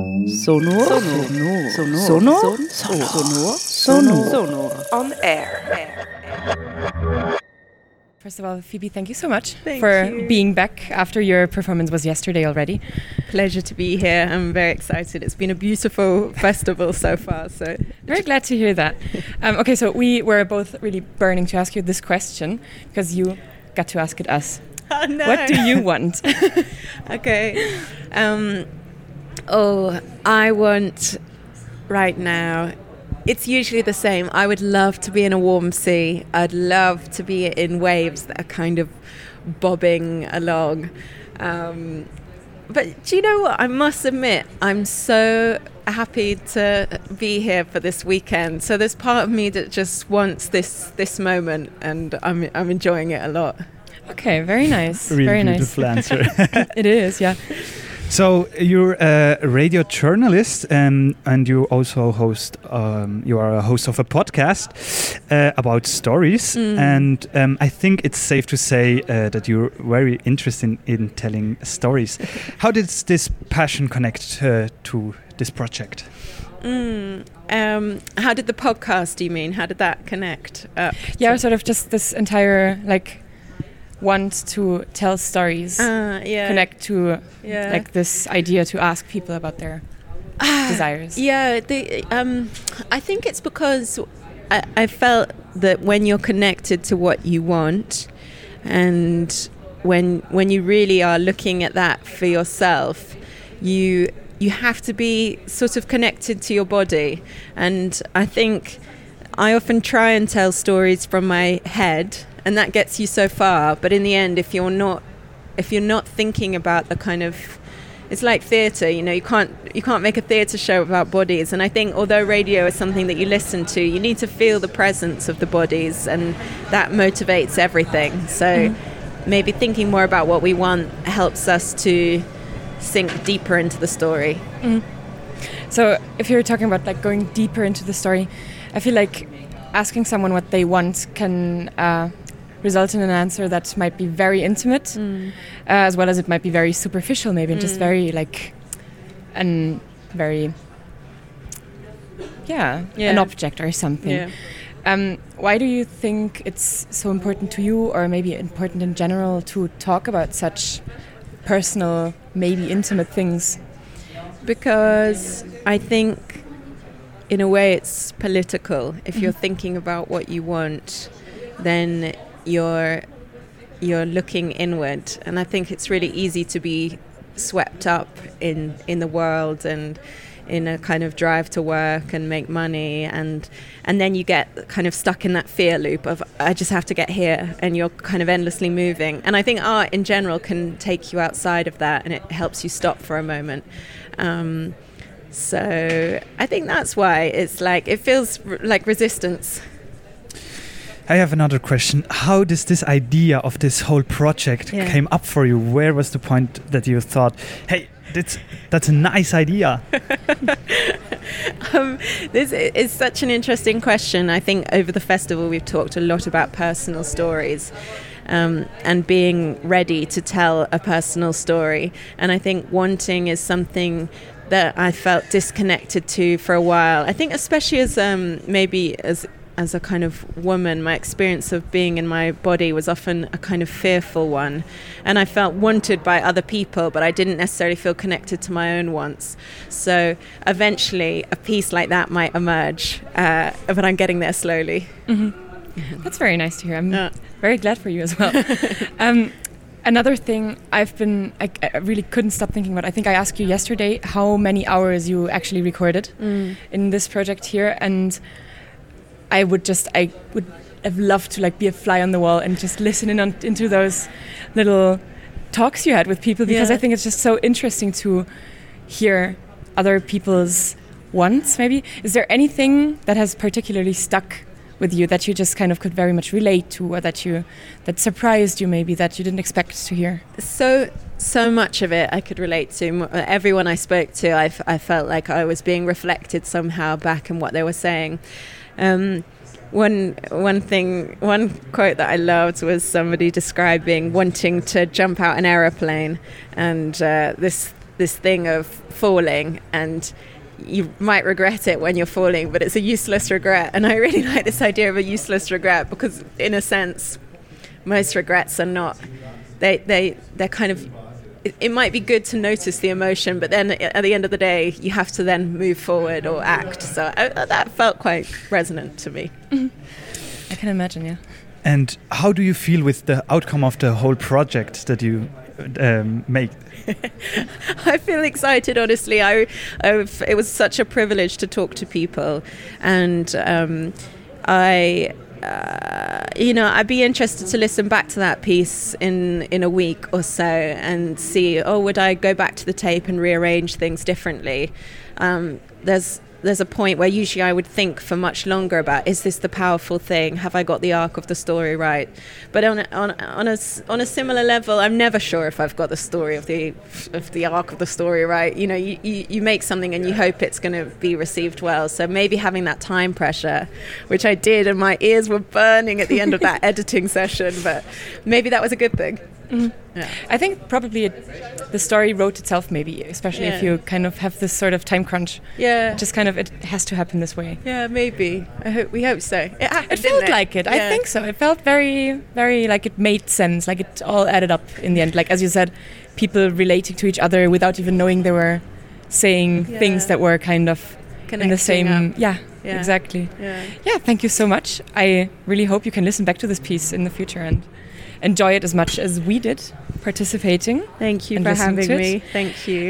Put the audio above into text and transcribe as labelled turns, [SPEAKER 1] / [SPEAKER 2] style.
[SPEAKER 1] Sonor. Sonor. Sonor. Sonor. Sonor. Sonor. On air.
[SPEAKER 2] First of all, Phoebe, thank you so much
[SPEAKER 3] Thank
[SPEAKER 2] for
[SPEAKER 3] you.
[SPEAKER 2] being back after your performance was yesterday already.
[SPEAKER 3] Pleasure to be here. I'm very excited. It's been a beautiful festival so far. So
[SPEAKER 2] Very glad to hear that. Um, okay, so we were both really burning to ask you this question because you got to ask it us.
[SPEAKER 3] oh, no.
[SPEAKER 2] What do you want?
[SPEAKER 3] okay. Um, oh, I want right now. It's usually the same. I would love to be in a warm sea. I'd love to be in waves that are kind of bobbing along. Um, but do you know what? I must admit, I'm so happy to be here for this weekend. So there's part of me that just wants this this moment, and I'm I'm enjoying it a lot.
[SPEAKER 2] okay, very nice.
[SPEAKER 4] Really
[SPEAKER 2] very
[SPEAKER 4] beautiful
[SPEAKER 2] nice.
[SPEAKER 4] answer.
[SPEAKER 2] it is, yeah.
[SPEAKER 4] so you're a radio journalist, um, and you also host. Um, you are a host of a podcast uh, about stories,
[SPEAKER 3] Mm.
[SPEAKER 4] and um, I think it's safe to say uh, that you're very interested in telling stories. How did this passion connect uh, to this project?
[SPEAKER 3] Mm, um, how did the podcast? Do you mean? How did that connect? Up
[SPEAKER 2] Yeah, sort of just this entire like want to tell stories,
[SPEAKER 3] Uh, yeah.
[SPEAKER 2] connect to
[SPEAKER 3] Yeah.
[SPEAKER 2] like this idea to ask people about their desires.
[SPEAKER 3] Yeah, the, um, I think it's because I, I felt that when you're connected to what you want, and when when you really are looking at that for yourself, you you have to be sort of connected to your body, and I think I often try and tell stories from my head, and that gets you so far. But in the end, if you're not if you're not thinking about the kind of it's like theatre you know you can't you can't make a theatre show about bodies. And i think although radio is something that you listen to you need to feel the presence of the bodies and that motivates everything. So maybe thinking more about what we want helps us to sink deeper into the story.
[SPEAKER 2] So if you're talking about like going deeper into the story, I feel like asking someone what they want can uh, result in an answer that might be very intimate, uh, as well as it might be very superficial, maybe, and just very like an very yeah,
[SPEAKER 3] Yeah.
[SPEAKER 2] an object or something.
[SPEAKER 3] yeah
[SPEAKER 2] Um, why do you think it's so important to you, or maybe important in general, to talk about such personal, maybe intimate things?
[SPEAKER 3] because I think, in a way, it's political. If you're thinking about what you want, then you're you're looking inward, and I think it's really easy to be swept up in in the world and in a kind of drive to work and make money. And and then you get kind of stuck in that fear loop of I just have to get here and you're kind of endlessly moving. And I think art in general can take you outside of that and it helps you stop for a moment. Um, so I think that's why it's like it feels r- like resistance
[SPEAKER 4] I have another question. How does this idea of this whole project
[SPEAKER 3] Yeah.
[SPEAKER 4] came up for you? Where was the point that you thought, "Hey, that's that's a nice idea"?
[SPEAKER 3] um, this is such an interesting question. I think over the festival we've talked a lot about personal stories. Um, and being ready to tell a personal story. And I think wanting is something that I felt disconnected to for a while. I think, especially as um, maybe as as a kind of woman, my experience of being in my body was often a kind of fearful one. And I felt wanted by other people, but I didn't necessarily feel connected to my own wants. So eventually, a piece like that might emerge, uh, but I'm getting there slowly.
[SPEAKER 2] That's very nice to hear. I'm very glad for you as well. um, another thing I've been, I, I really couldn't stop thinking about. I think I asked you yesterday how many hours you actually recorded in this project here, and I would just, I would have loved to like be a fly on the wall and just listen in on, into those little talks you had with people because
[SPEAKER 3] Yeah.
[SPEAKER 2] I think it's just so interesting to hear other people's wants. Maybe is there anything that has particularly stuck with you that you just kind of could very much relate to, or that you that surprised you maybe that you didn't expect to hear?
[SPEAKER 3] so so much of it I could relate to. Everyone I spoke to, I felt like I was being reflected somehow back in what they were saying. Um, one one thing, one quote that I loved was somebody describing wanting to jump out an aeroplane, and uh, this this thing of falling and you might regret it when you're falling, but it's a useless regret. And I really like this idea of a useless regret because, in a sense, most regrets are not. They they they're kind of. It, it might be good to notice the emotion, but then at the end of the day, you have to then move forward or act. So I, that felt quite resonant to me.
[SPEAKER 2] I can imagine, yeah.
[SPEAKER 4] And how do you feel with the outcome of the whole project that you um, make?
[SPEAKER 3] I feel excited, honestly. I, I've, it was such a privilege to talk to people, and um, I. You know, I'd be interested to listen back to that piece in in a week or so and see. Oh, would I go back to the tape and rearrange things differently? Um, there's there's a point where usually I would think for much longer about is this the powerful thing? Have I got the arc of the story right? But on a, on, on a on a similar level, I'm never sure if I've got the story of the of the arc of the story right. You know, you, you, you make something and you hope it's going to be received well. So maybe having that time pressure, which I did, and my ears were burning at the end of that editing session, but maybe that was a good thing.
[SPEAKER 2] Mm. Yeah. I think probably it, the story wrote itself, maybe, especially yeah. if you kind of have this sort of time crunch.
[SPEAKER 3] Yeah.
[SPEAKER 2] Just kind of, it has to happen this way.
[SPEAKER 3] Yeah, maybe. I hope, we hope so. It,
[SPEAKER 2] happened, it felt
[SPEAKER 3] it?
[SPEAKER 2] like it. Yeah. I think so. It felt very, very like it made sense. Like it all added up in the end. Like, as you said, people relating to each other without even knowing they were saying things that were kind of
[SPEAKER 3] Connecting
[SPEAKER 2] in the same.
[SPEAKER 3] Yeah,
[SPEAKER 2] yeah, exactly. Yeah. yeah, thank you so much. I really hope you can listen back to this piece in the future and enjoy it as much as we did participating.
[SPEAKER 3] Thank you for having me. Thank you.